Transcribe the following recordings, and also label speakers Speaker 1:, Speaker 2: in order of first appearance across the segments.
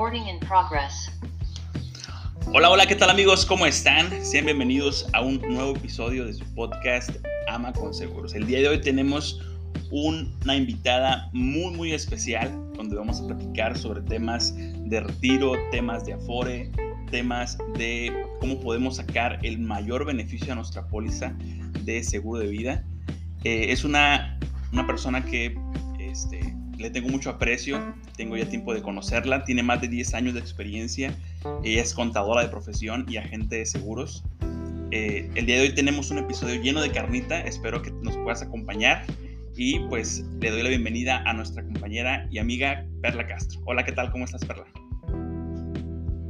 Speaker 1: Recording.
Speaker 2: Hola, hola, ¿qué tal amigos? ¿Cómo están? Sean bienvenidos a un nuevo episodio de su podcast Ama con Seguros. El día de hoy tenemos una invitada muy, muy especial donde vamos a platicar sobre temas de retiro, temas de afore, temas de cómo podemos sacar el mayor beneficio a nuestra póliza de seguro de vida. Eh, es una, una persona que le tengo mucho aprecio, tengo ya tiempo de conocerla, tiene más de 10 años de experiencia, ella es contadora de profesión y agente de seguros. Eh, el día de hoy tenemos un episodio lleno de carnita, espero que nos puedas acompañar y pues le doy la bienvenida a nuestra compañera y amiga Perla Castro. Hola, ¿qué tal? ¿Cómo estás, Perla?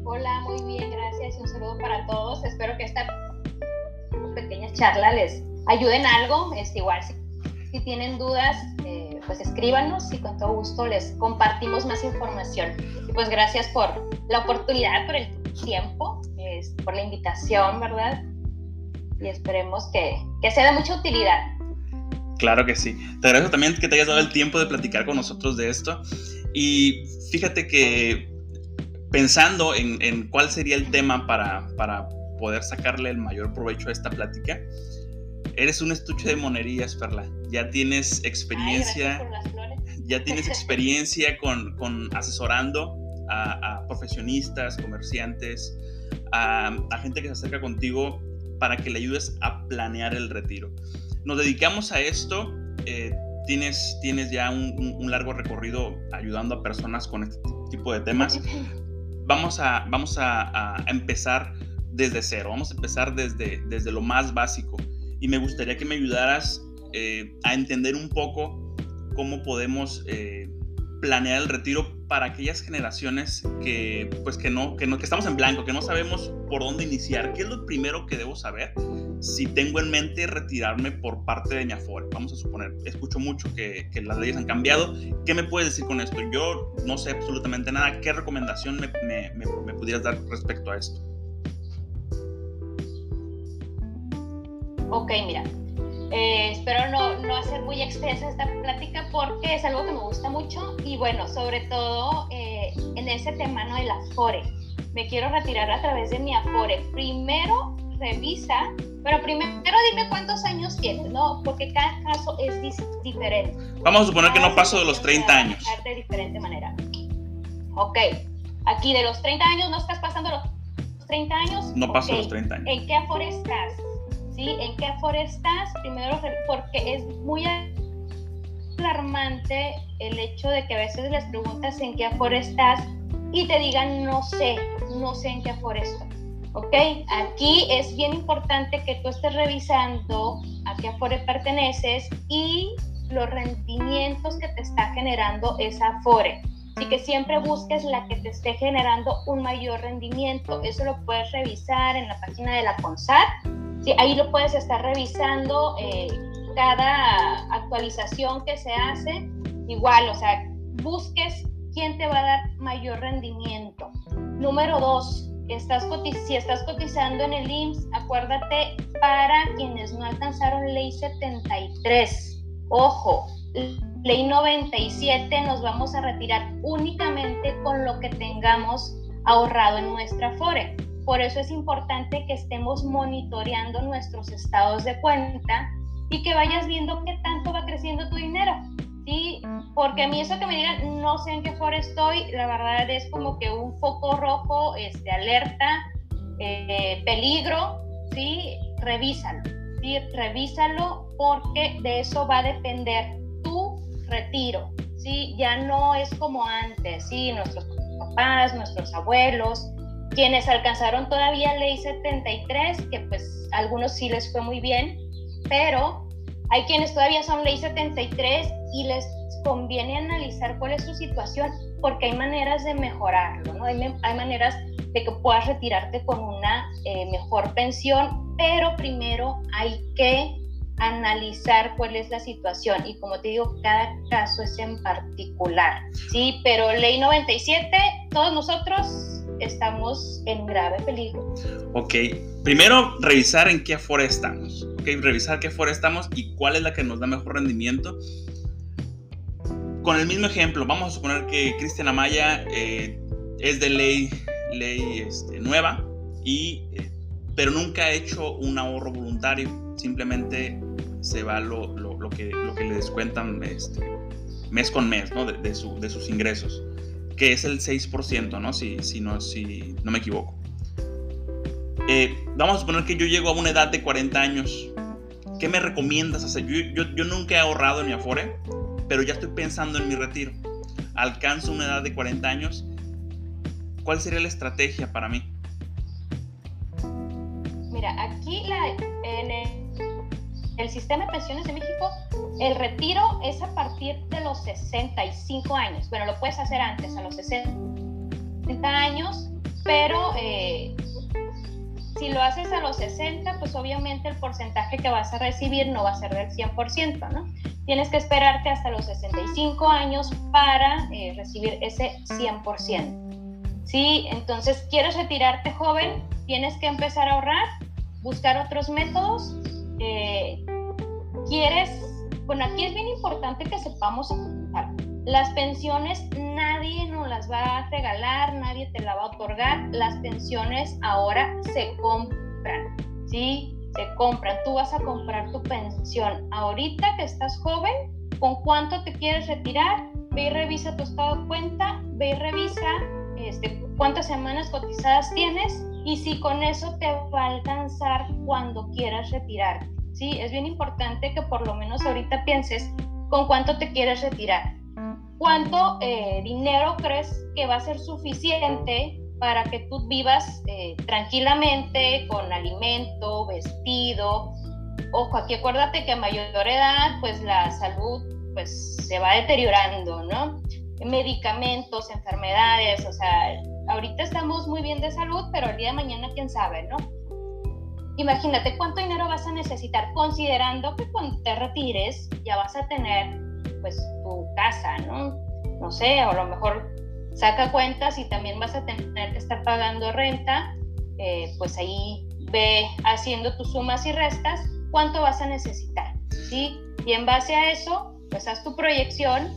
Speaker 3: Hola, muy bien, gracias y un saludo para todos. Espero que esta pequeña charla les ayude en algo. Es igual, si, si tienen dudas, eh, pues escríbanos y con todo gusto les compartimos más información. Y pues gracias por la oportunidad, por el tiempo, es, por la invitación, ¿verdad? Y esperemos que, que sea de mucha utilidad.
Speaker 2: Claro que sí. Te agradezco también que te hayas dado el tiempo de platicar con nosotros de esto. Y fíjate que pensando en, en cuál sería el tema para, para, poder sacarle el mayor provecho a esta plática, eres un estuche de monerías, Perla. Ya tienes experiencia.
Speaker 3: Ay,
Speaker 2: ya tienes experiencia con, con asesorando a, a, profesionistas, comerciantes, a, a gente que se acerca contigo para que le ayudes a planear el retiro nos dedicamos a esto. Eh, tienes, tienes ya un, un, un, largo recorrido ayudando a personas con este tipo de temas. Vamos a, vamos a, a empezar desde cero, vamos a empezar desde, desde lo más básico. Y me gustaría que me ayudaras eh, a entender un poco cómo podemos eh, planear el retiro para aquellas generaciones que pues que no, que no que estamos en blanco, que no sabemos por dónde iniciar. ¿Qué es lo primero que debo saber si tengo en mente retirarme por parte de mi Afore? Vamos a suponer, escucho mucho que, las leyes han cambiado. ¿Qué me puedes decir con esto? Yo no sé absolutamente nada. ¿Qué recomendación me, me, me, me pudieras dar respecto a esto?
Speaker 3: Ok, mira, eh, espero no, no, hacer muy extensa esta plática porque es algo que me gusta mucho y bueno, sobre todo eh, en ese tema ¿no? del Afore. Me quiero retirar a través de mi Afore. Primero revisa, pero primero dime cuántos años tienes, ¿no? Porque cada caso es diferente.
Speaker 2: Vamos a suponer que no paso de los 30 años.
Speaker 3: De diferente manera. Ok, aquí de los 30 años, ¿no estás pasando los 30 años?
Speaker 2: No paso
Speaker 3: okay.
Speaker 2: los 30 años.
Speaker 3: ¿En qué Afore estás? ¿Sí? ¿En qué afore estás? Primero, porque es muy alarmante el hecho de que a veces les preguntas en qué afore estás y te digan no sé, no sé en qué afore estoy. ¿Ok? Aquí es bien importante que tú estés revisando a qué afore perteneces y los rendimientos que te está generando esa afore. Así que siempre busques la que te esté generando un mayor rendimiento. Eso lo puedes revisar en la página de la CONSAT Sí, ahí lo puedes estar revisando eh, cada actualización que se hace. Igual, o sea, busques quién te va a dar mayor rendimiento. Número dos, estás si estás cotizando en el IMSS, acuérdate para quienes no alcanzaron ley 73. Ojo, ley 97 nos vamos a retirar únicamente con lo que tengamos ahorrado en nuestra FORE. Por eso es importante que estemos monitoreando nuestros estados de cuenta y que vayas viendo qué tanto va creciendo tu dinero. ¿sí? Porque a mí eso que me digan, no sé en qué foro estoy, la verdad es como que un foco rojo, este, alerta, eh, peligro, ¿sí? Revísalo, ¿sí? Revísalo porque de eso va a depender tu retiro, ¿sí? Ya no es como antes, ¿sí? Nuestros papás, nuestros abuelos, quienes alcanzaron todavía ley 73, que pues a algunos sí les fue muy bien, pero hay quienes todavía son ley 73 y les conviene analizar cuál es su situación, porque hay maneras de mejorarlo, ¿no? Hay, hay maneras de que puedas retirarte con una eh, mejor pensión, pero primero hay que analizar cuál es la situación y como te digo, cada caso es en particular, ¿sí? Pero ley 97, todos nosotros estamos en grave peligro.
Speaker 2: Ok, primero revisar en qué afore estamos. Ok, revisar qué afore estamos y cuál es la que nos da mejor rendimiento. Con el mismo ejemplo, vamos a suponer que Cristian Amaya eh, es de ley, ley este, nueva, y, eh, pero nunca he hecho un ahorro voluntario. Simplemente se va lo, lo, que, lo que le descuentan este, mes con mes ¿no? de, de, su, de, sus ingresos, que es el 6%, ¿no? Si, si, no, si no me equivoco. Eh, vamos a suponer que yo llego a una edad de 40 años. ¿Qué me recomiendas hacer? Yo, yo, yo nunca he ahorrado en mi Afore, pero ya estoy pensando en mi retiro. Alcanzo una edad de 40 años. ¿Cuál sería la estrategia para mí?
Speaker 3: Mira, aquí la, en sistema de pensiones de México, el retiro es a partir de los 65 años. Bueno, lo puedes hacer antes, a los 60 años, pero eh, si lo haces a los 60, pues obviamente el porcentaje que vas a recibir no va a ser del 100%, ¿no? Tienes que esperarte hasta los 65 años para eh, recibir ese 100%. Sí, entonces, ¿quieres retirarte joven? Tienes que empezar a ahorrar, buscar otros métodos. Eh, ¿Quieres? Bueno, aquí es bien importante que sepamos las pensiones nadie nos las va a regalar, nadie te la va a otorgar. Las pensiones ahora se compran, ¿sí? Se compran. Tú vas a comprar tu pensión ahorita que estás joven, ¿con cuánto te quieres retirar? Ve y revisa tu estado de cuenta, ve y revisa este, cuántas semanas cotizadas tienes y si con eso te va a alcanzar cuando quieras retirar. Sí, es bien importante que por lo menos ahorita pienses con cuánto te quieres retirar ¿cuánto eh, dinero crees que va a ser suficiente para que tú vivas eh, tranquilamente con alimento, vestido? Ojo, aquí acuérdate que a mayor edad, pues la salud pues se va deteriorando, ¿no? Medicamentos, enfermedades, o sea, ahorita estamos muy bien de salud, pero el día de mañana quién sabe, ¿no? Imagínate cuánto dinero vas a necesitar, considerando que cuando te retires ya vas a tener pues tu casa, ¿no? No sé, a lo mejor saca cuentas y también vas a tener que estar pagando renta, eh, pues ahí ve haciendo tus sumas y restas, cuánto vas a necesitar, ¿sí? Y en base a eso, pues haz tu proyección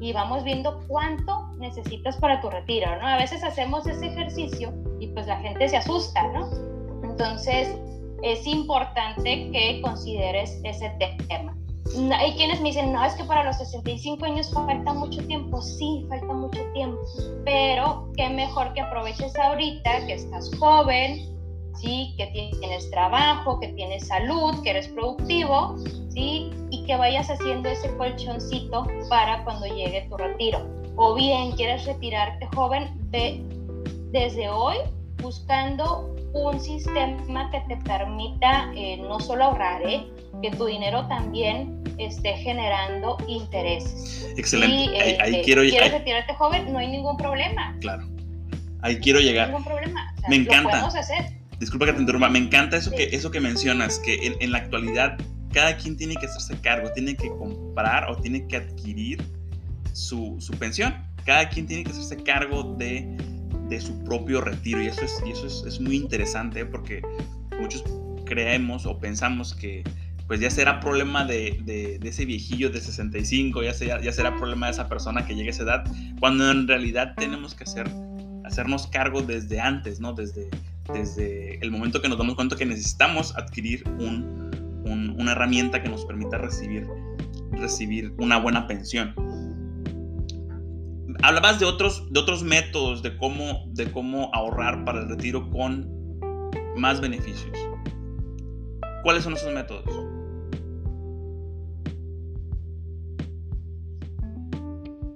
Speaker 3: y vamos viendo cuánto necesitas para tu retiro, ¿no? A veces hacemos ese ejercicio y pues la gente se asusta, ¿no? Entonces, es importante que consideres ese tema hay quienes me dicen, no, es que para los 65 años falta mucho tiempo. Sí, falta mucho tiempo, pero qué mejor que aproveches ahorita que estás joven, ¿sí? que tienes trabajo, que tienes salud, que eres productivo, ¿sí? y que vayas haciendo ese colchoncito para cuando llegue tu retiro. O bien quieres retirarte joven, ve desde hoy buscando un sistema que te permita eh, no solo ahorrar, ¿eh? que tu dinero también esté generando intereses.
Speaker 2: Excelente.
Speaker 3: ahí, este, quiero ¿Quieres retirarte joven? No hay ningún problema.
Speaker 2: Claro. Ahí quiero llegar.
Speaker 3: No hay ningún problema.
Speaker 2: me encanta. Lo
Speaker 3: hacer.
Speaker 2: Disculpa que te interrumpa. Me encanta eso, que, eso que mencionas, que en, la actualidad cada quien tiene que hacerse cargo, tiene que comprar o tiene que adquirir su, su pensión. Cada quien tiene que hacerse cargo de, de su propio retiro y eso es, eso es, es muy interesante porque muchos creemos o pensamos que pues ya será problema de, de, ese viejillo de 65, ya será, ya será problema de esa persona que llegue a esa edad, cuando en realidad tenemos que hacer, hacernos cargo desde antes, ¿no? Desde, desde el momento que nos damos cuenta que necesitamos adquirir un, una herramienta que nos permita recibir, recibir una buena pensión. Hablabas de otros, de otros métodos de cómo, de cómo ahorrar para el retiro con más beneficios. ¿Cuáles son esos métodos?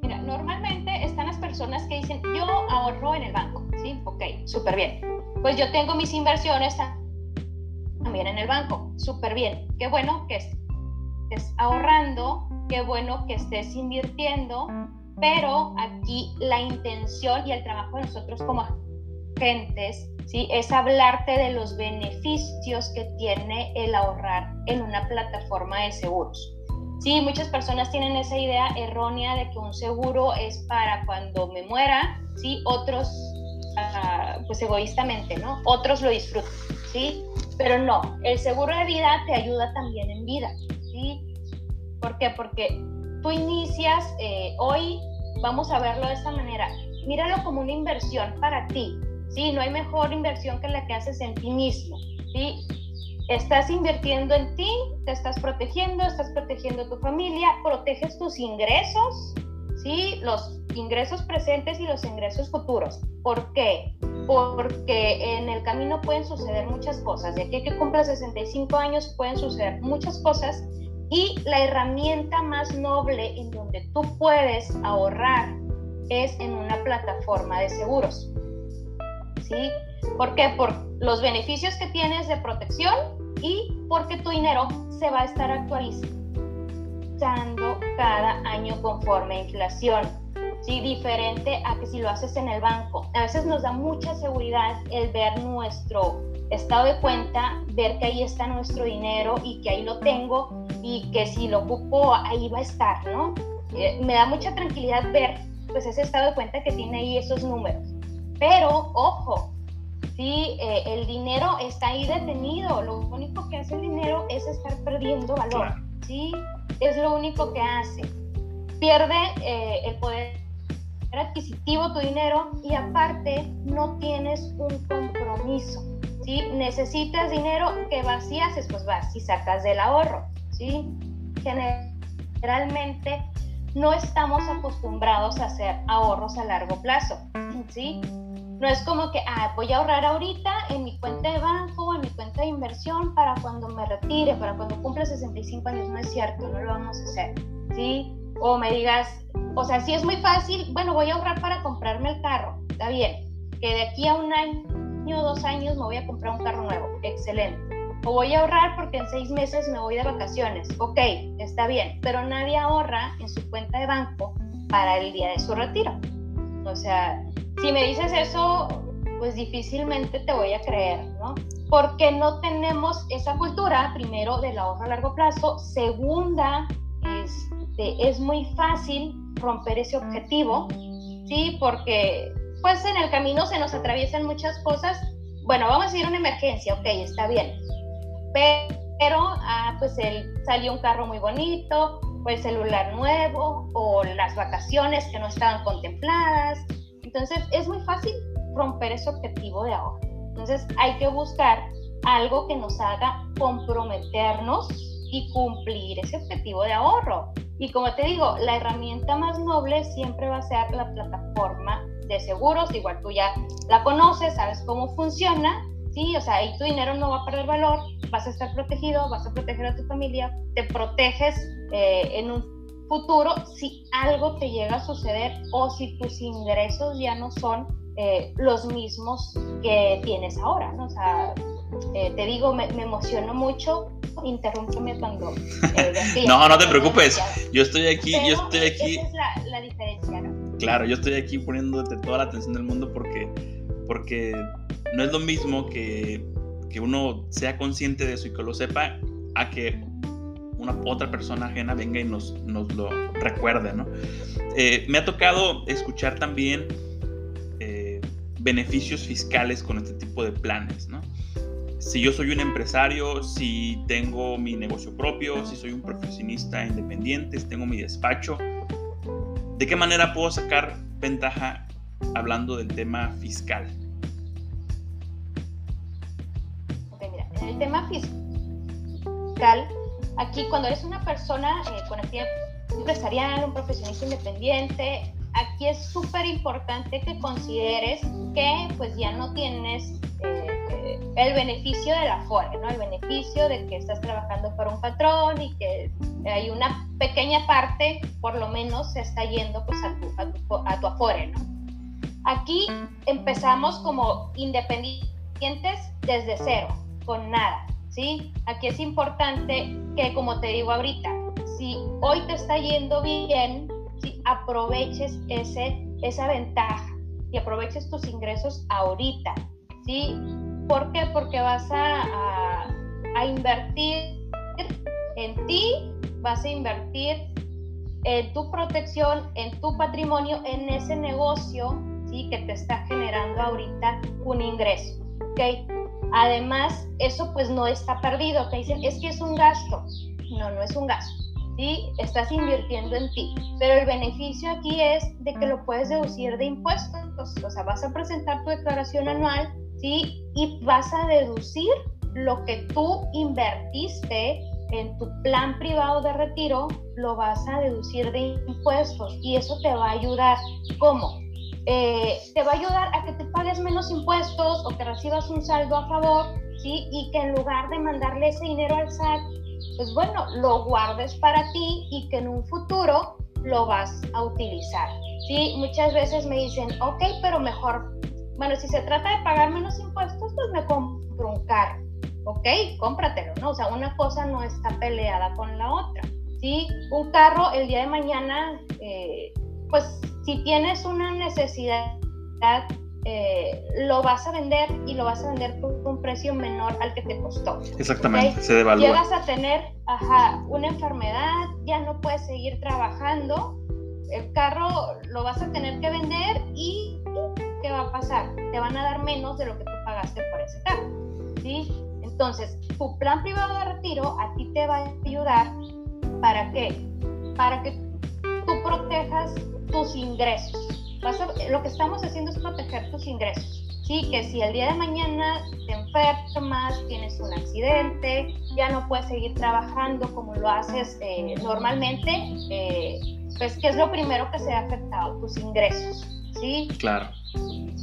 Speaker 3: Mira, normalmente están las personas que dicen, yo ahorro en el banco, ¿sí? Ok, súper bien. Pues yo tengo mis inversiones también en el banco, súper bien. Qué bueno que estés ahorrando, qué bueno que estés invirtiendo, pero aquí la intención y el trabajo de nosotros como agentes ¿sí? Es hablarte de los beneficios que tiene el ahorrar en una plataforma de seguros. Sí, muchas personas tienen esa idea errónea de que un seguro es para cuando me muera, ¿sí? Otros, ah, pues egoístamente, ¿no? Otros lo disfrutan, ¿sí? Pero no, el seguro de vida te ayuda también en vida, ¿sí? ¿Por qué? Porque tú inicias, eh, hoy vamos a verlo de esta manera, míralo como una inversión para ti, ¿sí? No hay mejor inversión que la que haces en ti mismo, ¿sí? Estás invirtiendo en ti, te estás protegiendo, estás protegiendo a tu familia, proteges tus ingresos, ¿sí? Los ingresos presentes y los ingresos futuros. ¿Por qué? Porque en el camino pueden suceder muchas cosas. De aquí que cumpla 65 años pueden suceder muchas cosas y la herramienta más noble en donde tú puedes ahorrar es en una plataforma de seguros. ¿Sí? ¿Por qué? Por los beneficios que tienes de protección y porque tu dinero se va a estar actualizando cada año conforme a inflación. ¿sí? Diferente a que si lo haces en el banco. A veces nos da mucha seguridad el ver nuestro estado de cuenta, ver que ahí está nuestro dinero y que ahí lo tengo y que si lo ocupo ahí va a estar, ¿no? Eh, me da mucha tranquilidad ver pues ese estado de cuenta que tiene ahí esos números. Pero, ojo, sí, eh, el dinero está ahí detenido, lo único que hace el dinero es estar perdiendo valor, ¿sí? Es lo único que hace. Pierde eh, el poder adquisitivo tu dinero y aparte no tienes un compromiso. ¿Sí? Necesitas dinero, ¿qué vas y haces? Pues vas y sacas del ahorro. ¿sí? Generalmente no estamos acostumbrados a hacer ahorros a largo plazo. ¿sí? No es como que ah, voy a ahorrar ahorita en mi cuenta de banco, en mi cuenta de inversión para cuando me retire, para cuando cumpla 65 años. No es cierto, no lo vamos a hacer. ¿sí? O me digas, o sea, si es muy fácil, bueno, voy a ahorrar para comprarme el carro. Está bien. Que de aquí a un año o dos años me voy a comprar un carro nuevo. Excelente. O voy a ahorrar porque en seis meses me voy de vacaciones. Ok, está bien. Pero nadie ahorra en su cuenta de banco para el día de su retiro. O sea, si me dices eso, pues difícilmente te voy a creer, ¿no? Porque no tenemos esa cultura, primero, del ahorro a largo plazo. Segunda, este, es muy fácil romper ese objetivo, ¿sí? Porque pues en el camino se nos atraviesan muchas cosas. Bueno, vamos a ir a una emergencia, ok, está bien. Pero, ah, pues él salió un carro muy bonito, o el celular nuevo, o las vacaciones que no estaban contempladas. Entonces es muy fácil romper ese objetivo de ahorro. Entonces hay que buscar algo que nos haga comprometernos y cumplir ese objetivo de ahorro. Y como te digo, la herramienta más noble siempre va a ser la plataforma de seguros, igual tú ya la conoces, sabes cómo funciona, ¿sí? O sea, ahí tu dinero no va a perder valor, vas a estar protegido, vas a proteger a tu familia, te proteges eh, en un futuro si algo te llega a suceder o si tus ingresos ya no son eh, los mismos que tienes ahora, ¿no? O sea, eh, te digo, me, me emociono mucho interrúmpeme cuando...
Speaker 2: Eh, no, no te preocupes, yo estoy aquí, yo estoy aquí...
Speaker 3: Esa es la, diferencia, ¿no?
Speaker 2: Claro, yo estoy aquí poniéndote toda la atención del mundo porque, porque no es lo mismo que, que uno sea consciente de eso y que lo sepa a que una otra persona ajena venga y nos, nos lo recuerde, ¿no? Eh, me ha tocado escuchar también eh, beneficios fiscales con este tipo de planes, ¿no? si yo soy un empresario, si tengo mi negocio propio, si soy un profesionista independiente, si tengo mi despacho, ¿de qué manera puedo sacar ventaja hablando del tema fiscal?
Speaker 3: Ok, mira, en el tema fiscal, aquí cuando eres una persona eh, con actividad empresarial, un profesionista independiente, aquí es súper importante que consideres que pues ya no tienes eh, el beneficio de la FORE, ¿no? El beneficio de que estás trabajando para un patrón y que hay una pequeña parte, por lo menos, se está yendo pues a tu, a tu, a tu Afore, ¿no? Aquí empezamos como independientes desde cero, con nada, ¿sí? Aquí es importante que, como te digo ahorita, si hoy te está yendo bien, aproveches ese, esa ventaja y aproveches tus ingresos ahorita, ¿sí? ¿Por qué? Porque vas a, a, invertir en ti, vas a invertir en tu protección, en tu patrimonio, en ese negocio, ¿sí? Que te está generando ahorita un ingreso, ¿ok? Además, eso pues no está perdido, te dicen, es que es un gasto. No, no es un gasto. ¿sí? Estás invirtiendo en ti. Pero el beneficio aquí es de que lo puedes deducir de impuestos. O sea, vas a presentar tu declaración anual, ¿sí? Y vas a deducir lo que tú invertiste en tu plan privado de retiro, lo vas a deducir de impuestos y eso te va a ayudar. ¿Cómo? Eh, te va a ayudar a que te pagues menos impuestos o que recibas un saldo a favor, ¿sí? Y que en lugar de mandarle ese dinero al SAT, pues bueno, lo guardes para ti y que en un futuro lo vas a utilizar, ¿sí? Muchas veces me dicen, ok, pero mejor, bueno, si se trata de pagar menos impuestos, pues me compro un carro, ok, cómpratelo, ¿no? O sea, una cosa no está peleada con la otra, ¿sí? Un carro el día de mañana, eh, pues si tienes una necesidad, eh, lo vas a vender y lo vas a vender por un precio menor al que te costó.
Speaker 2: Exactamente, se devalúa.
Speaker 3: Llegas a tener ajá, una enfermedad, ya no puedes seguir trabajando, el carro lo vas a tener que vender y ¿qué va a pasar? Te van a dar menos de lo que tú pagaste por ese carro. ¿sí? Entonces, tu plan privado de retiro a ti te va a ayudar para qué? Para que tú protejas tus ingresos. lo que estamos haciendo es proteger tus ingresos. Sí, que si el día de mañana te enfermas, tienes un accidente, ya no puedes seguir trabajando como lo haces eh, normalmente, eh, pues ¿qué es lo primero que se ha afectado? Tus ingresos, ¿sí?
Speaker 2: Claro.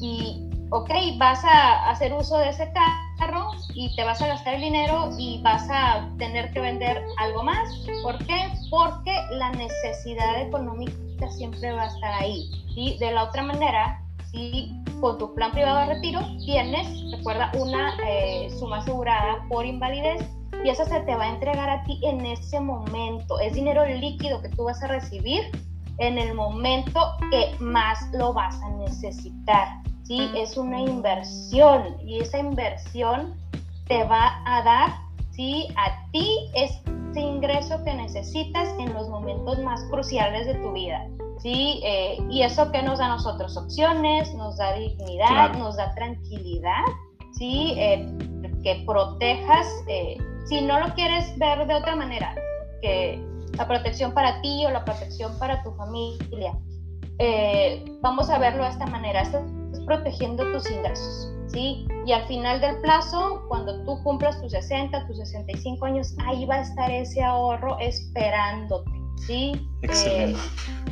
Speaker 3: Y, ok, vas a hacer uso de ese carro y te vas a gastar el dinero y vas a tener que vender algo más. ¿Por qué? Porque la necesidad económica siempre va a estar ahí. Y de la otra manera, si con tu plan privado de retiro tienes, recuerda, una eh, suma asegurada por invalidez y esa se te va a entregar a ti en ese momento. Es dinero líquido que tú vas a recibir en el momento que más lo vas a necesitar. ¿sí? Es una inversión y esa inversión te va a dar ¿sí? a ti ese ingreso que necesitas en los momentos más cruciales de tu vida. ¿sí? Eh, y eso que nos da a nosotros opciones, nos da dignidad, nos da tranquilidad, ¿sí? Eh, que protejas, eh, si no lo quieres ver de otra manera, que la protección para ti o la protección para tu familia, vamos a verlo de esta manera, estás protegiendo tus ingresos. ¿Sí? Y al final del plazo, cuando tú cumplas tus 60, tus 65 años, ahí va a estar ese ahorro esperándote. ¿sí?
Speaker 2: Excelente.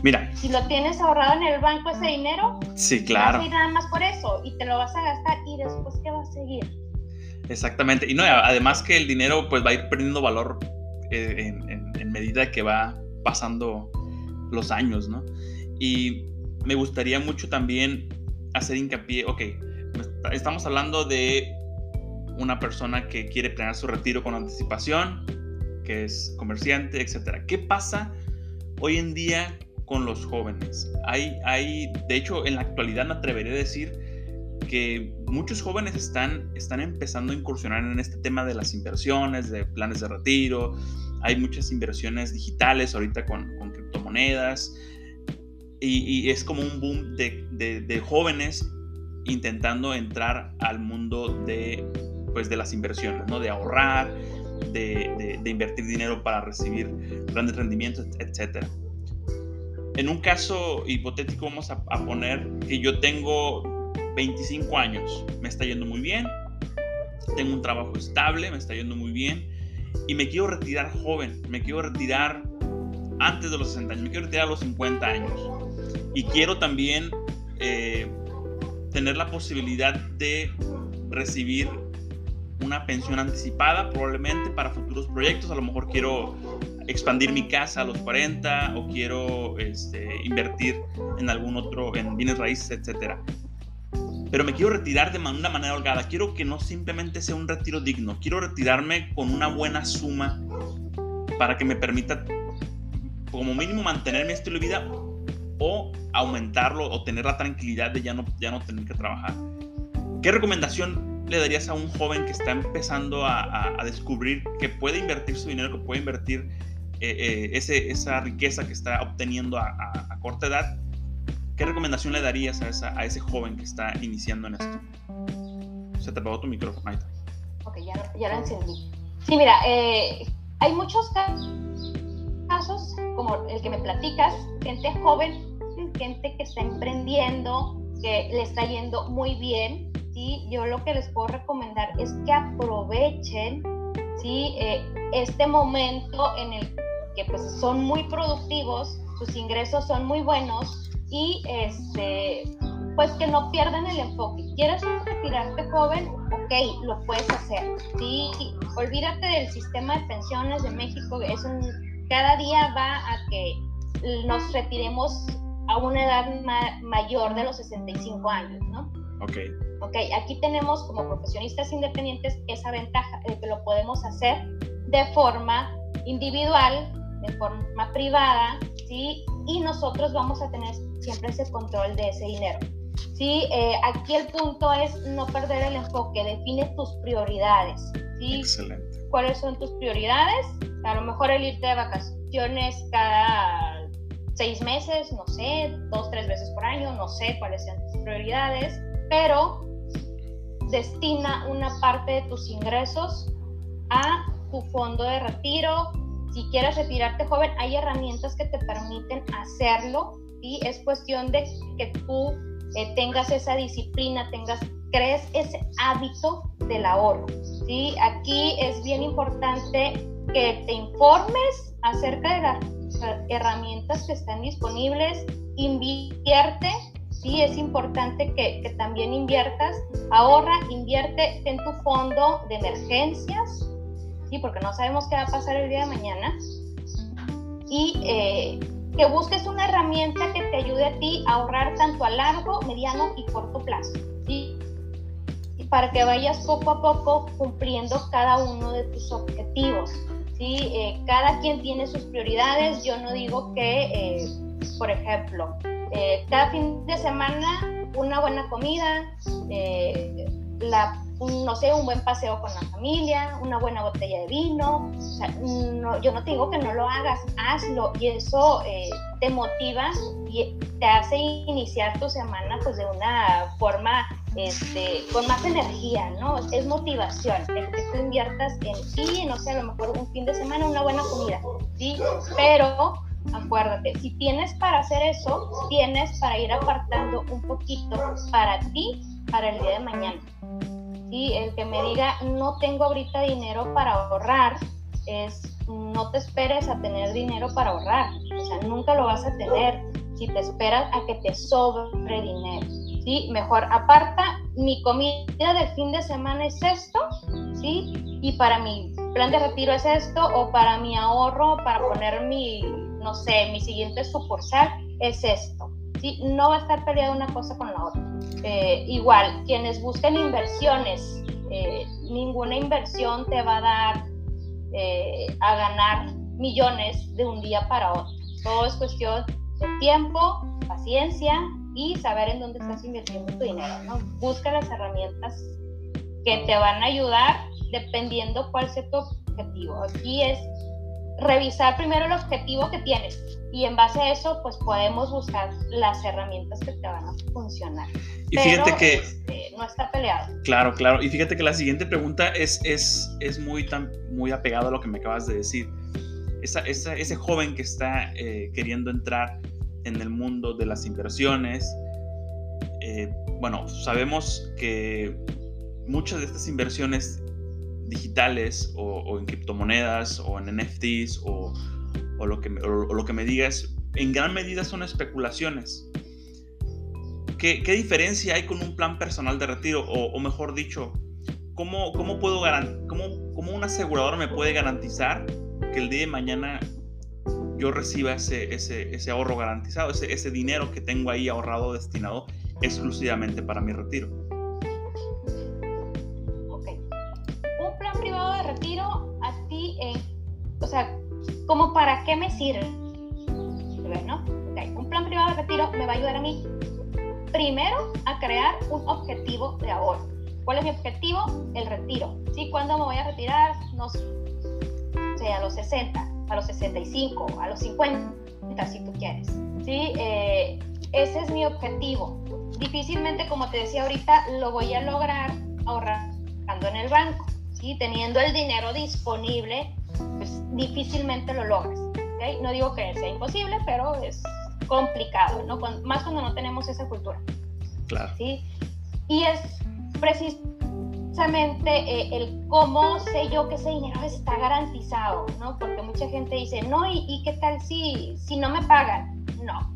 Speaker 2: Mira.
Speaker 3: Si lo tienes ahorrado en el banco ese dinero,
Speaker 2: sí, claro.
Speaker 3: Vas a ir nada más por eso y te lo vas a gastar y después ¿qué va a seguir?
Speaker 2: Exactamente. Y no, además que el dinero pues va a ir perdiendo valor eh, en, medida que va pasando los años, ¿no? Y me gustaría mucho también hacer hincapié, ok, estamos hablando de una persona que quiere planear su retiro con anticipación, que es comerciante, etcétera. ¿Qué pasa hoy en día con los jóvenes? Hay, hay, de hecho, en la actualidad me atrevería a decir que muchos jóvenes están, están empezando a incursionar en este tema de las inversiones, de planes de retiro. Hay muchas inversiones digitales ahorita con, con criptomonedas. Y, es como un boom de, de, de, jóvenes intentando entrar al mundo de, pues, de las inversiones, ¿no? de ahorrar, de, invertir dinero para recibir grandes rendimientos, etc. En un caso hipotético vamos a, poner que yo tengo 25 años, me está yendo muy bien, tengo un trabajo estable, me está yendo muy bien y me quiero retirar joven, me quiero retirar antes de los 60 años, me quiero retirar a los 50 años y quiero también eh, tener la posibilidad de recibir una pensión anticipada probablemente para futuros proyectos. A lo mejor quiero expandir mi casa a los 40 o quiero este, invertir en algún otro, en bienes raíces, etc. Pero me quiero retirar de una manera holgada. Quiero que no simplemente sea un retiro digno. Quiero retirarme con una buena suma para que me permita como mínimo mantener mi estilo de vida o aumentarlo o tener la tranquilidad de ya no, ya no tener que trabajar. ¿Qué recomendación le darías a un joven que está empezando a, descubrir que puede invertir su dinero, que puede invertir eh, eh, esa riqueza que está obteniendo a, corta edad? ¿Qué recomendación le darías a, a, ese joven que está iniciando en esto? Se te apagó tu micrófono, ahí
Speaker 3: Ok, ya, ya lo encendí. Sí, mira, eh, hay muchos casos, como el que me platicas, gente joven, gente que está emprendiendo, que le está yendo muy bien, ¿sí? Yo lo que les puedo recomendar es que aprovechen, ¿sí? Eh, este momento en el que pues son muy productivos, sus ingresos son muy buenos y este, pues que no pierdan el enfoque. ¿Quieres retirarte joven? Ok, lo puedes hacer. Sí, olvídate del sistema de pensiones de México, es un, cada día va a que nos retiremos a una edad mayor de los 65 años, ¿no?
Speaker 2: Ok.
Speaker 3: Ok, aquí tenemos como profesionistas independientes esa ventaja de que lo podemos hacer de forma individual, de forma privada, ¿sí? Y nosotros vamos a tener siempre ese control de ese dinero. Sí, eh, aquí el punto es no perder el enfoque, define tus prioridades. ¿sí?
Speaker 2: Excelente.
Speaker 3: ¿Cuáles son tus prioridades? A lo mejor el irte de vacaciones cada seis meses, no sé, dos, tres veces por año, no sé cuáles sean tus prioridades, pero destina una parte de tus ingresos a tu fondo de retiro. Si quieres retirarte joven, hay herramientas que te permiten hacerlo y es cuestión de que tú eh, tengas esa disciplina, tengas, crees ese hábito del ahorro. ¿sí? Aquí es bien importante que te informes acerca de las herramientas que están disponibles, invierte, sí, es importante que, que también inviertas, ahorra, invierte en tu fondo de emergencias, ¿sí? porque no sabemos qué va a pasar el día de mañana. Y eh, que busques una herramienta que te ayude a ti a ahorrar tanto a largo, mediano y corto plazo. Y para que vayas poco a poco cumpliendo cada uno de tus objetivos. ¿sí? Eh, cada quien tiene sus prioridades. Yo no digo que, eh, por ejemplo, eh, cada fin de semana una buena comida, la no sé, un buen paseo con la familia, una buena botella de vino. yo no te digo que no lo hagas, hazlo y eso eh, te motiva y te hace iniciar tu semana pues de una forma este, con más energía, ¿no? Es motivación, el que tú inviertas en ti, no sé, a lo mejor un fin de semana, una buena comida, ¿sí? Pero acuérdate, si tienes para hacer eso, tienes para ir apartando un poquito para ti, para el día de mañana. El que me diga, no tengo ahorita dinero para ahorrar, es no te esperes a tener dinero para ahorrar, o sea, nunca lo vas a tener si te esperas a que te sobre dinero, ¿sí? Mejor aparta, mi comida del fin de semana es esto, ¿sí? Y para mi plan de retiro es esto, o para mi ahorro, para poner mi, no sé, mi siguiente sucursal es esto, No va a estar peleada una cosa con la otra. Eh, igual, quienes buscan inversiones, eh, ninguna inversión te va a dar eh, a ganar millones de un día para otro. Todo es cuestión de tiempo, paciencia y saber en dónde estás invirtiendo tu dinero. Busca las herramientas que te van a ayudar dependiendo cuál sea tu objetivo. Aquí es revisar primero el objetivo que tienes y en base a eso pues podemos buscar las herramientas que te van a funcionar.
Speaker 2: Y fíjate que...
Speaker 3: Este, no está peleado.
Speaker 2: Claro, claro. Y fíjate que la siguiente pregunta es, es, es muy, tan, muy apegado a lo que me acabas de decir. Esa, ese joven que está eh, queriendo entrar en el mundo de las inversiones, eh, bueno, sabemos que muchas de estas inversiones digitales o, en criptomonedas o en NFTs o, lo, que, o lo que me digas, en gran medida son especulaciones. ¿Qué, diferencia hay con un plan personal de retiro? O, mejor dicho, ¿cómo, cómo puedo cómo, cómo un asegurador me puede garantizar que el día de mañana yo reciba ese, ese, ese ahorro garantizado, ese, ese, dinero que tengo ahí ahorrado destinado exclusivamente para mi retiro?
Speaker 3: O sea, ¿como para qué me sirve? Bueno, un plan privado de retiro me va a ayudar a mí primero a crear un objetivo de ahorro. ¿Cuál es mi objetivo? El retiro. ¿Sí? ¿Cuándo me voy a retirar? No sé, a los 60, a los 65, a los 50, si tú quieres. ¿Sí? Eh, ese es mi objetivo. Difícilmente, como te decía ahorita, lo voy a lograr ahorrando en el banco. ¿sí? Teniendo el dinero disponible, difícilmente lo logras. ¿ok? No digo que sea imposible, pero es complicado, ¿no? más cuando no tenemos esa cultura.
Speaker 2: Claro.
Speaker 3: ¿sí? Y es precisamente eh, el cómo sé yo que ese dinero está garantizado, ¿no? Porque mucha gente dice, no, ¿y, y qué tal si, si no me pagan? No.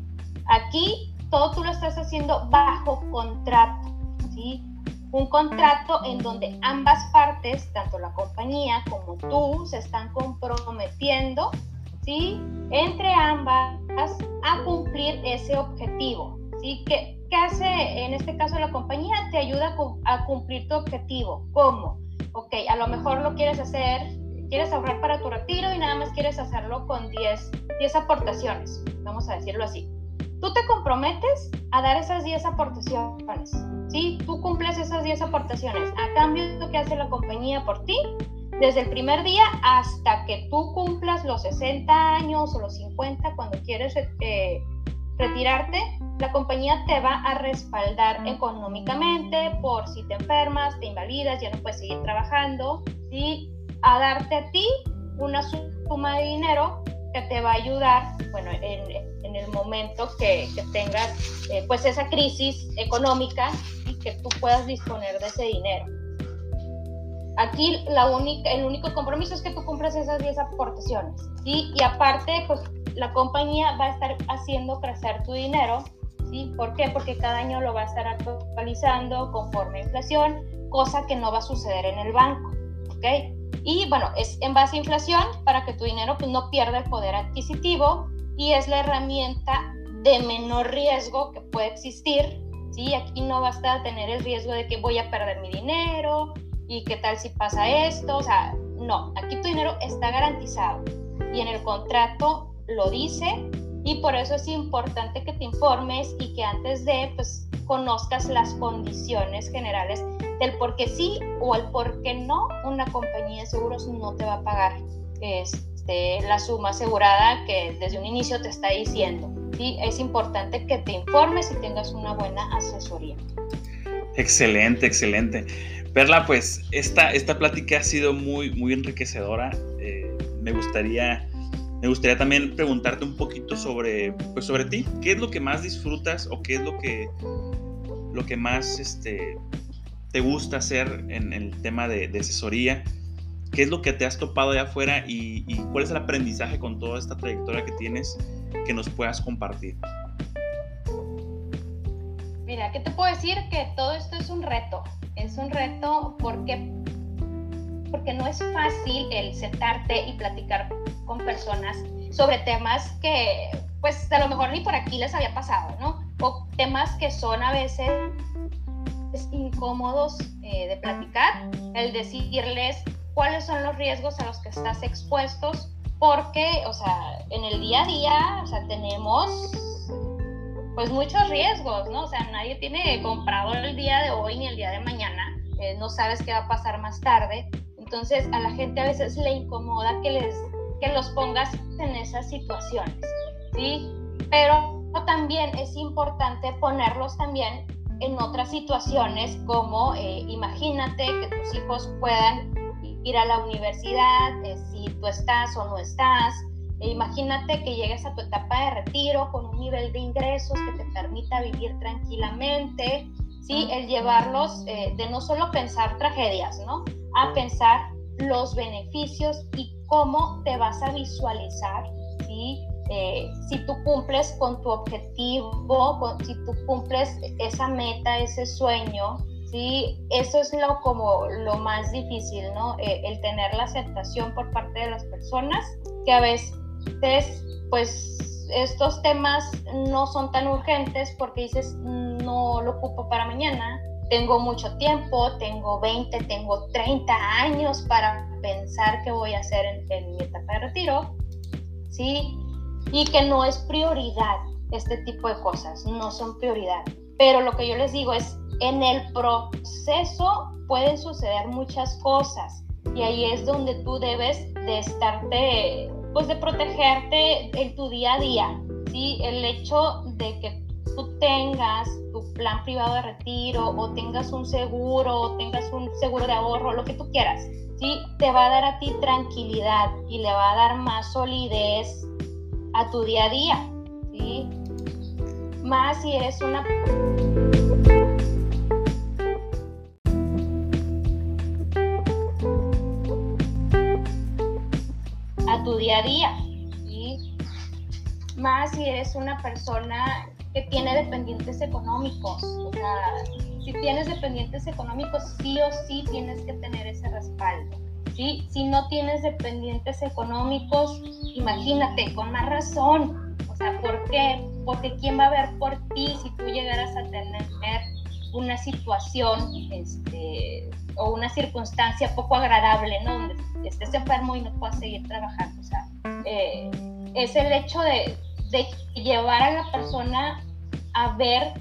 Speaker 3: Aquí todo tú lo estás haciendo bajo contrato, ¿sí? Un contrato en donde ambas partes, tanto la compañía como tú, se están comprometiendo, ¿sí? Entre ambas a cumplir ese objetivo, ¿sí? ¿Qué, ¿Qué hace en este caso la compañía? Te ayuda a cumplir tu objetivo. ¿Cómo? Ok, a lo mejor lo quieres hacer, quieres ahorrar para tu retiro y nada más quieres hacerlo con 10, 10 aportaciones, vamos a decirlo así tú te comprometes a dar esas 10 aportaciones, ¿sí? Tú cumples esas 10 aportaciones. A cambio, lo que hace la compañía por ti, desde el primer día hasta que tú cumplas los 60 años o los 50 cuando quieres eh, retirarte, la compañía te va a respaldar económicamente por si te enfermas, te invalidas, ya no puedes seguir trabajando, ¿sí? A darte a ti una suma de dinero que te va a ayudar, bueno, en, el momento que, tengas eh, pues esa crisis económica y que tú puedas disponer de ese dinero. Aquí la única, el único compromiso es que tú cumplas esas 10 aportaciones. ¿sí? Y aparte, pues la compañía va a estar haciendo crecer tu dinero. ¿sí? ¿Por qué? Porque cada año lo va a estar actualizando conforme a inflación, cosa que no va a suceder en el banco. ¿ok? Y bueno, es en base a inflación para que tu dinero pues, no pierda el poder adquisitivo y es la herramienta de menor riesgo que puede existir. ¿sí? Aquí no basta tener el riesgo de que voy a perder mi dinero y qué tal si pasa esto. O sea, no, aquí tu dinero está garantizado y en el contrato lo dice y por eso es importante que te informes y que antes de, pues, conozcas las condiciones generales del por qué sí o el por qué no una compañía de seguros no te va a pagar este, la suma asegurada que desde un inicio te está diciendo. ¿sí? Es importante que te informes y tengas una buena asesoría.
Speaker 2: Excelente, excelente. Perla, pues esta, esta plática ha sido muy, muy enriquecedora. Eh, me gustaría me gustaría también preguntarte un poquito sobre, pues sobre ti. ¿Qué es lo que más disfrutas o qué es lo que, lo que más este, te gusta hacer en, el tema de, asesoría? ¿Qué es lo que te has topado allá afuera y, y, cuál es el aprendizaje con toda esta trayectoria que tienes que nos puedas compartir?
Speaker 3: Mira, ¿qué te puedo decir? Que todo esto es un reto. Es un reto porque porque no es fácil el sentarte y platicar con personas sobre temas que pues a lo mejor ni por aquí les había pasado, ¿no? O temas que son a veces incómodos eh, de platicar, el decirles cuáles son los riesgos a los que estás expuestos, porque, o sea, en el día a día, o sea, tenemos pues muchos riesgos, ¿no? O sea, nadie tiene comprado el día de hoy ni el día de mañana, eh, no sabes qué va a pasar más tarde, entonces a la gente a veces le incomoda que, les, que los pongas en esas situaciones, ¿sí? Pero también es importante ponerlos también en otras situaciones como eh, imagínate que tus hijos puedan ir a la universidad, eh, si tú estás o no estás, e imagínate que llegues a tu etapa de retiro con un nivel de ingresos que te permita vivir tranquilamente, ¿sí? El llevarlos eh, de no solo pensar tragedias, ¿no? a pensar los beneficios y cómo te vas a visualizar, ¿sí? Eh, si tú cumples con tu objetivo, si tú cumples esa meta, ese sueño, ¿sí? Eso es lo, como lo más difícil, ¿no? Eh, el tener la aceptación por parte de las personas, que a veces, pues, estos temas no son tan urgentes porque dices, no lo ocupo para mañana, tengo mucho tiempo, tengo 20, tengo 30 años para pensar qué voy a hacer en, mi etapa de retiro, ¿sí? Y que no es prioridad este tipo de cosas, no son prioridad. Pero lo que yo les digo es, en el proceso pueden suceder muchas cosas y ahí es donde tú debes de estarte, pues de protegerte en tu día a día, ¿sí? El hecho de que tú tengas tu plan privado de retiro o tengas un seguro o tengas un seguro de ahorro, lo que tú quieras, ¿sí? Te va a dar a ti tranquilidad y le va a dar más solidez a tu día a día, ¿sí? Más si eres una... a tu día a día, ¿sí? Más si eres una persona que tiene dependientes económicos, o sea, si tienes dependientes económicos, sí o sí tienes que tener ese respaldo. ¿sí? Si no tienes dependientes económicos, imagínate, con más razón. O sea, ¿por qué? Porque ¿quién va a ver por ti si tú llegaras a tener una situación este, o una circunstancia poco agradable, ¿no? Donde estés enfermo y no puedas seguir trabajando. O sea, eh, es el hecho de, de llevar a la persona a ver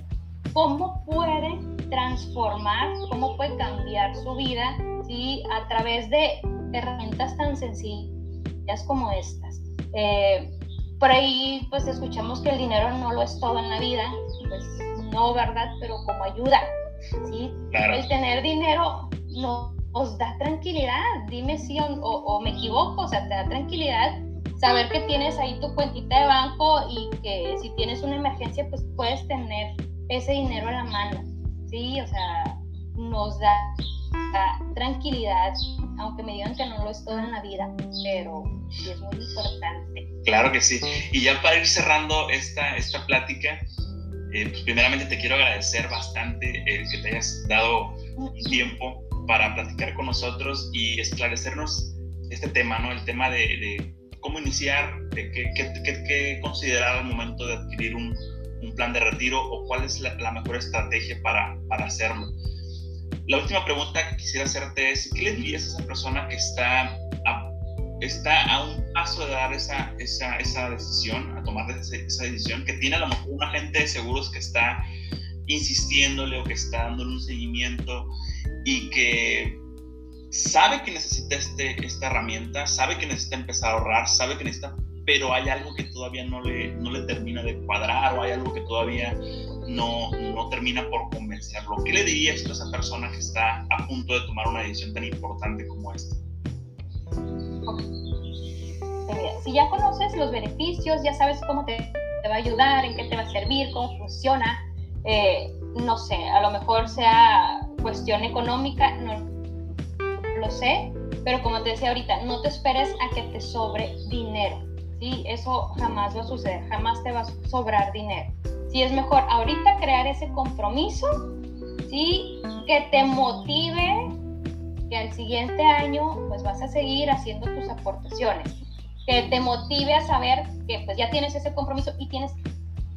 Speaker 3: cómo puede transformar, cómo puede cambiar su vida, ¿sí? A través de herramientas tan sencillas como estas. Eh, por ahí pues escuchamos que el dinero no lo es todo en la vida, pues no, ¿verdad? Pero como ayuda, ¿sí? El tener dinero no, nos da tranquilidad, dime si o, o, me equivoco, o sea, te da tranquilidad saber que tienes ahí tu cuentita de banco y que si tienes una emergencia pues puedes tener ese dinero a la mano, ¿sí? O sea, nos da, tranquilidad, aunque me digan que no lo es todo en la vida, pero sí es muy importante.
Speaker 2: Claro que sí. Y ya para ir cerrando esta, esta plática, eh, pues primeramente te quiero agradecer bastante el que te hayas dado tiempo para platicar con nosotros y esclarecernos este tema, ¿no? El tema de, cómo iniciar, de qué, considerar al momento de adquirir un, un plan de retiro o cuál es la, mejor estrategia para, para, hacerlo. La última pregunta que quisiera hacerte es, ¿qué le dirías a esa persona que está a, está a un paso de dar esa, esa, esa decisión, a tomar esa, decisión, que tiene a lo mejor un agente de seguros que está insistiéndole o que está dándole un seguimiento y que sabe que necesita este, esta herramienta, sabe que necesita empezar a ahorrar, sabe que necesita pero hay algo que todavía no le, no le termina de cuadrar o hay algo que todavía no, no termina por convencerlo. ¿Qué le dirías a esa persona que está a punto de tomar una decisión tan importante como esta?
Speaker 3: Si ya conoces los beneficios, ya sabes cómo te, va a ayudar, en qué te va a servir, cómo funciona, eh, no sé, a lo mejor sea cuestión económica, no lo sé, pero como te decía ahorita, no te esperes a que te sobre dinero ¿sí? Eso jamás va a suceder, jamás te va a sobrar dinero. Si es mejor ahorita crear ese compromiso, ¿sí? Que te motive que al siguiente año pues vas a seguir haciendo tus aportaciones, que te motive a saber que pues ya tienes ese compromiso y tienes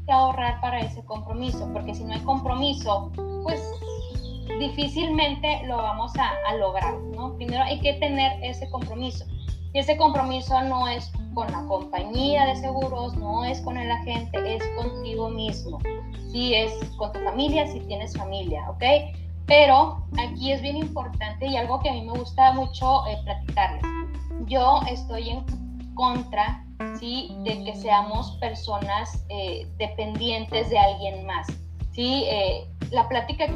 Speaker 3: que ahorrar para ese compromiso, porque si no hay compromiso, pues difícilmente lo vamos a, a lograr, ¿no? Primero hay que tener ese compromiso. Y ese compromiso no es con la compañía de seguros, no es con el agente, es contigo mismo. Si es con tu familia, si tienes familia, ¿ok? Pero aquí es bien importante y algo que a mí me gusta mucho eh, platicarles. Yo estoy en contra, ¿sí? De que seamos personas eh, dependientes de alguien más, ¿sí? Eh, la plática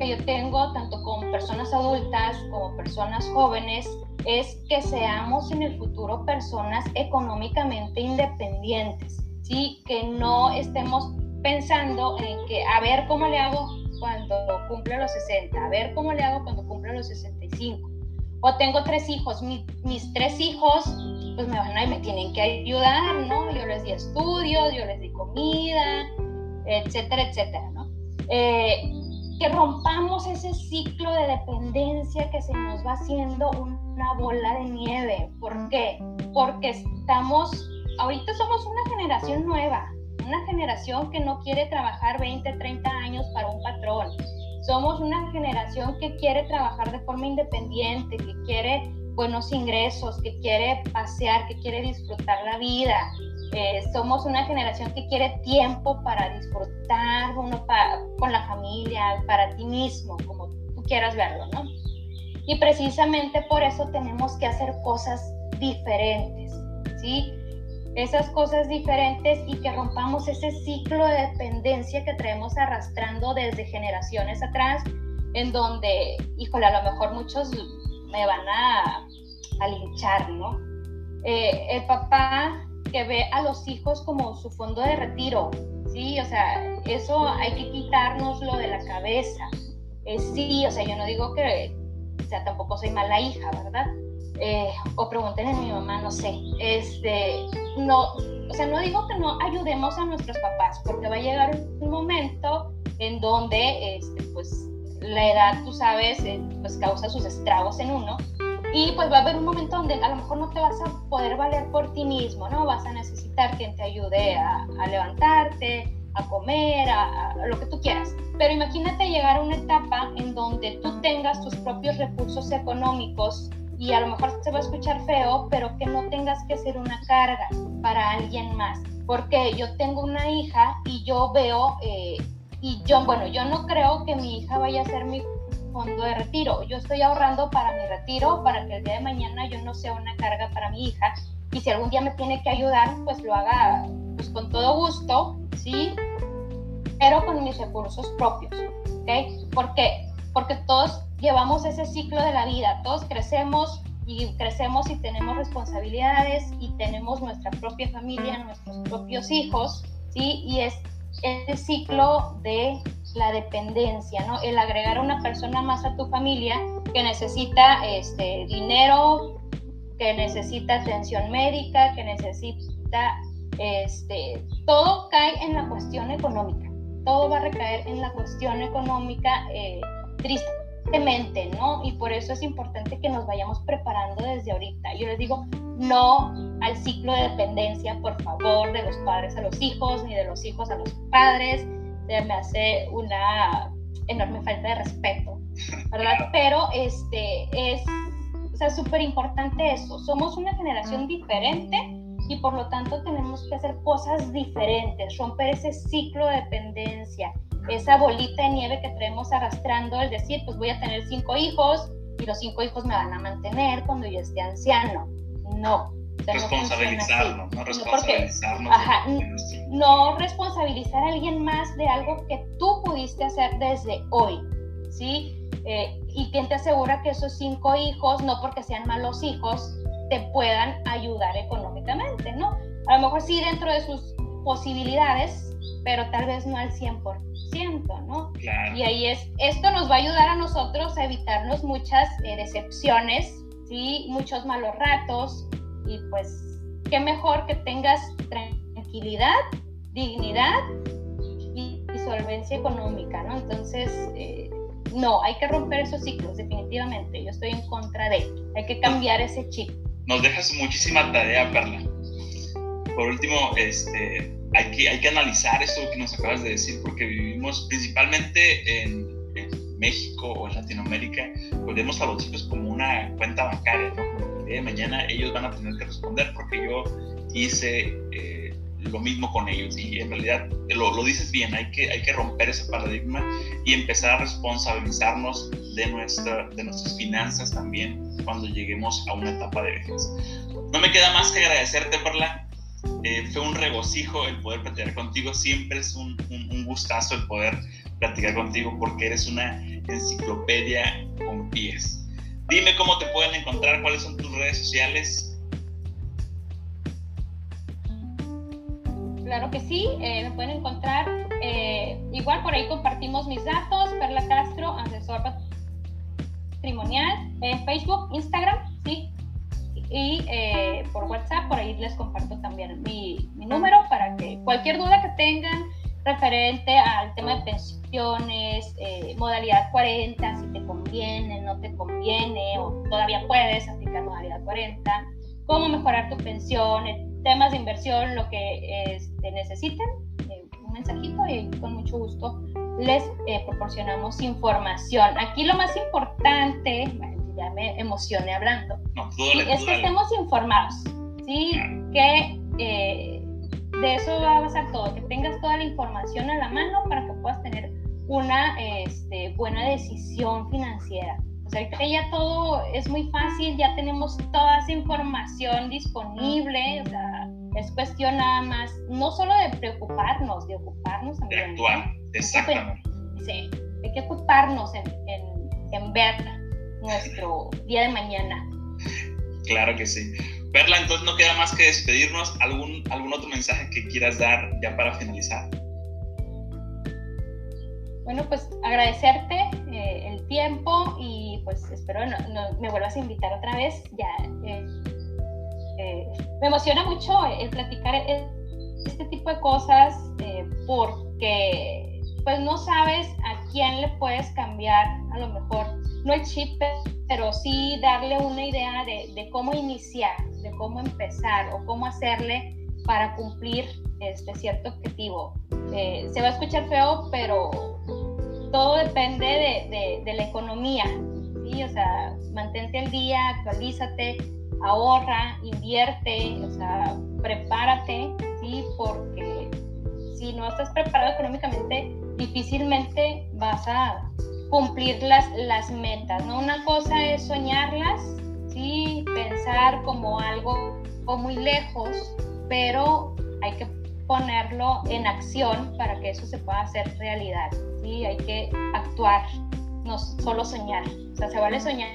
Speaker 3: que yo tengo, tanto con personas adultas como personas jóvenes, es que seamos en el futuro personas económicamente independientes, ¿sí? Que no estemos pensando en que a ver cómo le hago cuando cumple los 60, a ver cómo le hago cuando cumple los 65. O tengo tres hijos, mis tres hijos pues me van a y me tienen que ayudar, ¿no? Yo les di estudios, yo les di comida, etcétera, etcétera, ¿no? Eh, que rompamos ese ciclo de dependencia que se nos va haciendo una bola de nieve. ¿Por qué? Porque estamos, ahorita somos una generación nueva, una generación que no quiere trabajar 20, 30 años para un patrón. Somos una generación que quiere trabajar de forma independiente, que quiere buenos ingresos, que quiere pasear, que quiere disfrutar la vida, eh, somos una generación que quiere tiempo para disfrutar uno con la familia, para ti mismo, como tú quieras verlo, ¿no? Y precisamente por eso tenemos que hacer cosas diferentes, ¿sí? Esas cosas diferentes y que rompamos ese ciclo de dependencia que traemos arrastrando desde generaciones atrás, en donde, híjole, a lo mejor muchos me van a, a linchar, ¿no? Eh, el papá que ve a los hijos como su fondo de retiro, ¿sí? O sea, eso hay que quitárnoslo de la cabeza. Eh, sí, o sea, yo no digo que, o sea, tampoco soy mala hija, ¿verdad? Eh, o pregunten a mi mamá, no sé, este, no, o sea, no digo que no ayudemos a nuestros papás, porque va a llegar un momento en donde, este, pues, la edad, tú sabes, eh, pues causa sus estragos en uno. Y pues va a haber un momento donde a lo mejor no te vas a poder valer por ti mismo, ¿no? Vas a necesitar quien te ayude a, levantarte, a comer, a, a, lo que tú quieras. Pero imagínate llegar a una etapa en donde tú tengas tus propios recursos económicos y a lo mejor se va a escuchar feo, pero que no tengas que ser una carga para alguien más. Porque yo tengo una hija y yo veo, eh, y yo, bueno, yo no creo que mi hija vaya a ser mi fondo de retiro. Yo estoy ahorrando para mi retiro, para que el día de mañana yo no sea una carga para mi hija. Y si algún día me tiene que ayudar, pues lo haga pues, con todo gusto, ¿sí? Pero con mis recursos propios, ¿ok? ¿Por qué? Porque todos llevamos ese ciclo de la vida, todos crecemos y crecemos y tenemos responsabilidades y tenemos nuestra propia familia, nuestros propios hijos, ¿sí? Y es el ciclo de la dependencia, ¿no? El agregar a una persona más a tu familia que necesita este, dinero, que necesita atención médica, que necesita, este, todo cae en la cuestión económica, todo va a recaer en la cuestión económica eh, triste mente, ¿no? Y por eso es importante que nos vayamos preparando desde ahorita. Yo les digo, no al ciclo de dependencia, por favor, de los padres a los hijos, ni de los hijos a los padres. Me hace una enorme falta de respeto, ¿verdad? Pero este es, o sea, súper importante eso. Somos una generación diferente y por lo tanto tenemos que hacer cosas diferentes, romper ese ciclo de dependencia, esa bolita de nieve que traemos arrastrando, el decir, pues voy a tener cinco hijos y los cinco hijos me van a mantener cuando yo esté anciano. No.
Speaker 2: responsabilizarnos, no, responsabilizarnos.
Speaker 3: ajá, no responsabilizar a alguien más de algo que tú pudiste hacer desde hoy, ¿sí? Eh, y quién te asegura que esos cinco hijos, no porque sean malos hijos, te puedan ayudar económicamente, ¿no? A lo mejor sí dentro de sus posibilidades, pero tal vez no al 100%, ¿no? Y ahí es, esto nos va a ayudar a nosotros a evitarnos muchas eh, decepciones, ¿sí? Muchos malos ratos y pues qué mejor que tengas tranquilidad, dignidad y, solvencia económica, ¿no? Entonces, eh, no, hay que romper esos ciclos, definitivamente. Yo estoy en contra de, hay que cambiar ese chip.
Speaker 2: Nos dejas muchísima tarea, Perla. Por último, este, hay que, hay que analizar esto que nos acabas de decir, porque vivimos principalmente en, México o en Latinoamérica, pues vemos a los chicos como una cuenta bancaria, ¿no? el día de mañana ellos van a tener que responder porque yo hice eh, lo mismo con ellos. Y en realidad lo, lo, dices bien, hay que, hay que romper ese paradigma y empezar a responsabilizarnos de, nuestra, de nuestras finanzas también cuando lleguemos a una etapa de vejez. No me queda más que agradecerte, Perla, eh, fue un regocijo el poder platicar contigo. Siempre es un, gustazo el poder platicar contigo porque eres una enciclopedia con pies. Dime cómo te pueden encontrar, cuáles son tus redes sociales.
Speaker 3: Claro que sí, eh, me pueden encontrar. Eh, igual por ahí compartimos mis datos, Perla Castro, asesor patrimonial, Facebook, Instagram, sí, y eh, por WhatsApp, por ahí les comparto también mi, número para que cualquier duda que tengan referente al tema de pensiones, eh, modalidad 40, si te conviene, no te conviene, o todavía puedes aplicar modalidad 40, cómo mejorar tu pensión, eh, temas de inversión, lo que este, necesiten, un mensajito y con mucho gusto les proporcionamos información. Aquí lo más importante, ya me emocioné hablando, es que estemos informados, ¿sí? Que eh, de eso va a pasar todo, que tengas toda la información a la mano para que puedas tener una este, buena decisión financiera. O sea, que ya todo es muy fácil, ya tenemos toda esa información disponible, o sea, es cuestión nada más, no solo de preocuparnos, de ocuparnos también.
Speaker 2: De actuar, exactamente.
Speaker 3: Sí, hay que ocuparnos en, en, en ver nuestro día de mañana.
Speaker 2: Claro que sí. Perla, entonces no queda más que despedirnos. ¿Algún, algún otro mensaje que quieras dar ya para finalizar?
Speaker 3: Bueno, pues agradecerte eh, el tiempo y pues espero no, me vuelvas a invitar otra vez. Ya eh, eh, me emociona mucho el platicar este tipo de cosas porque pues no sabes a quién le puedes cambiar a lo mejor, no el chip, pero sí darle una idea de, de cómo iniciar, de cómo empezar o cómo hacerle para cumplir este cierto objetivo. se va a escuchar feo, pero todo depende de, la economía, ¿sí? O sea, mantente al día, actualízate, ahorra, invierte, o sea, prepárate, ¿sí? Porque si no estás preparado económicamente, difícilmente vas a cumplir las, metas, ¿no? Una cosa es soñarlas, ¿sí? Pensar como algo muy lejos, pero hay que ponerlo en acción para que eso se pueda hacer realidad. ¿sí? Hay que actuar, no solo soñar. O sea, se vale soñar,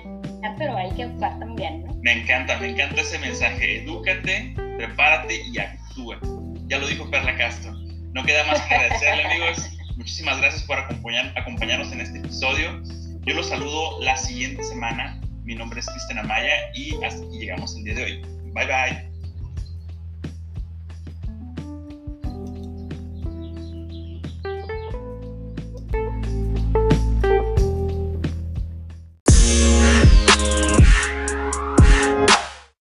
Speaker 3: pero hay que actuar también.
Speaker 2: Me encanta, me encanta ese mensaje. Edúcate, prepárate y actúa. Ya lo dijo Perla Castro. No queda más que agradecerle, amigos. Muchísimas gracias por acompañar, acompañarnos en este episodio. Yo los saludo la siguiente semana. Mi nombre es Cristian Amaya y hasta aquí llegamos el día de hoy. Bye bye.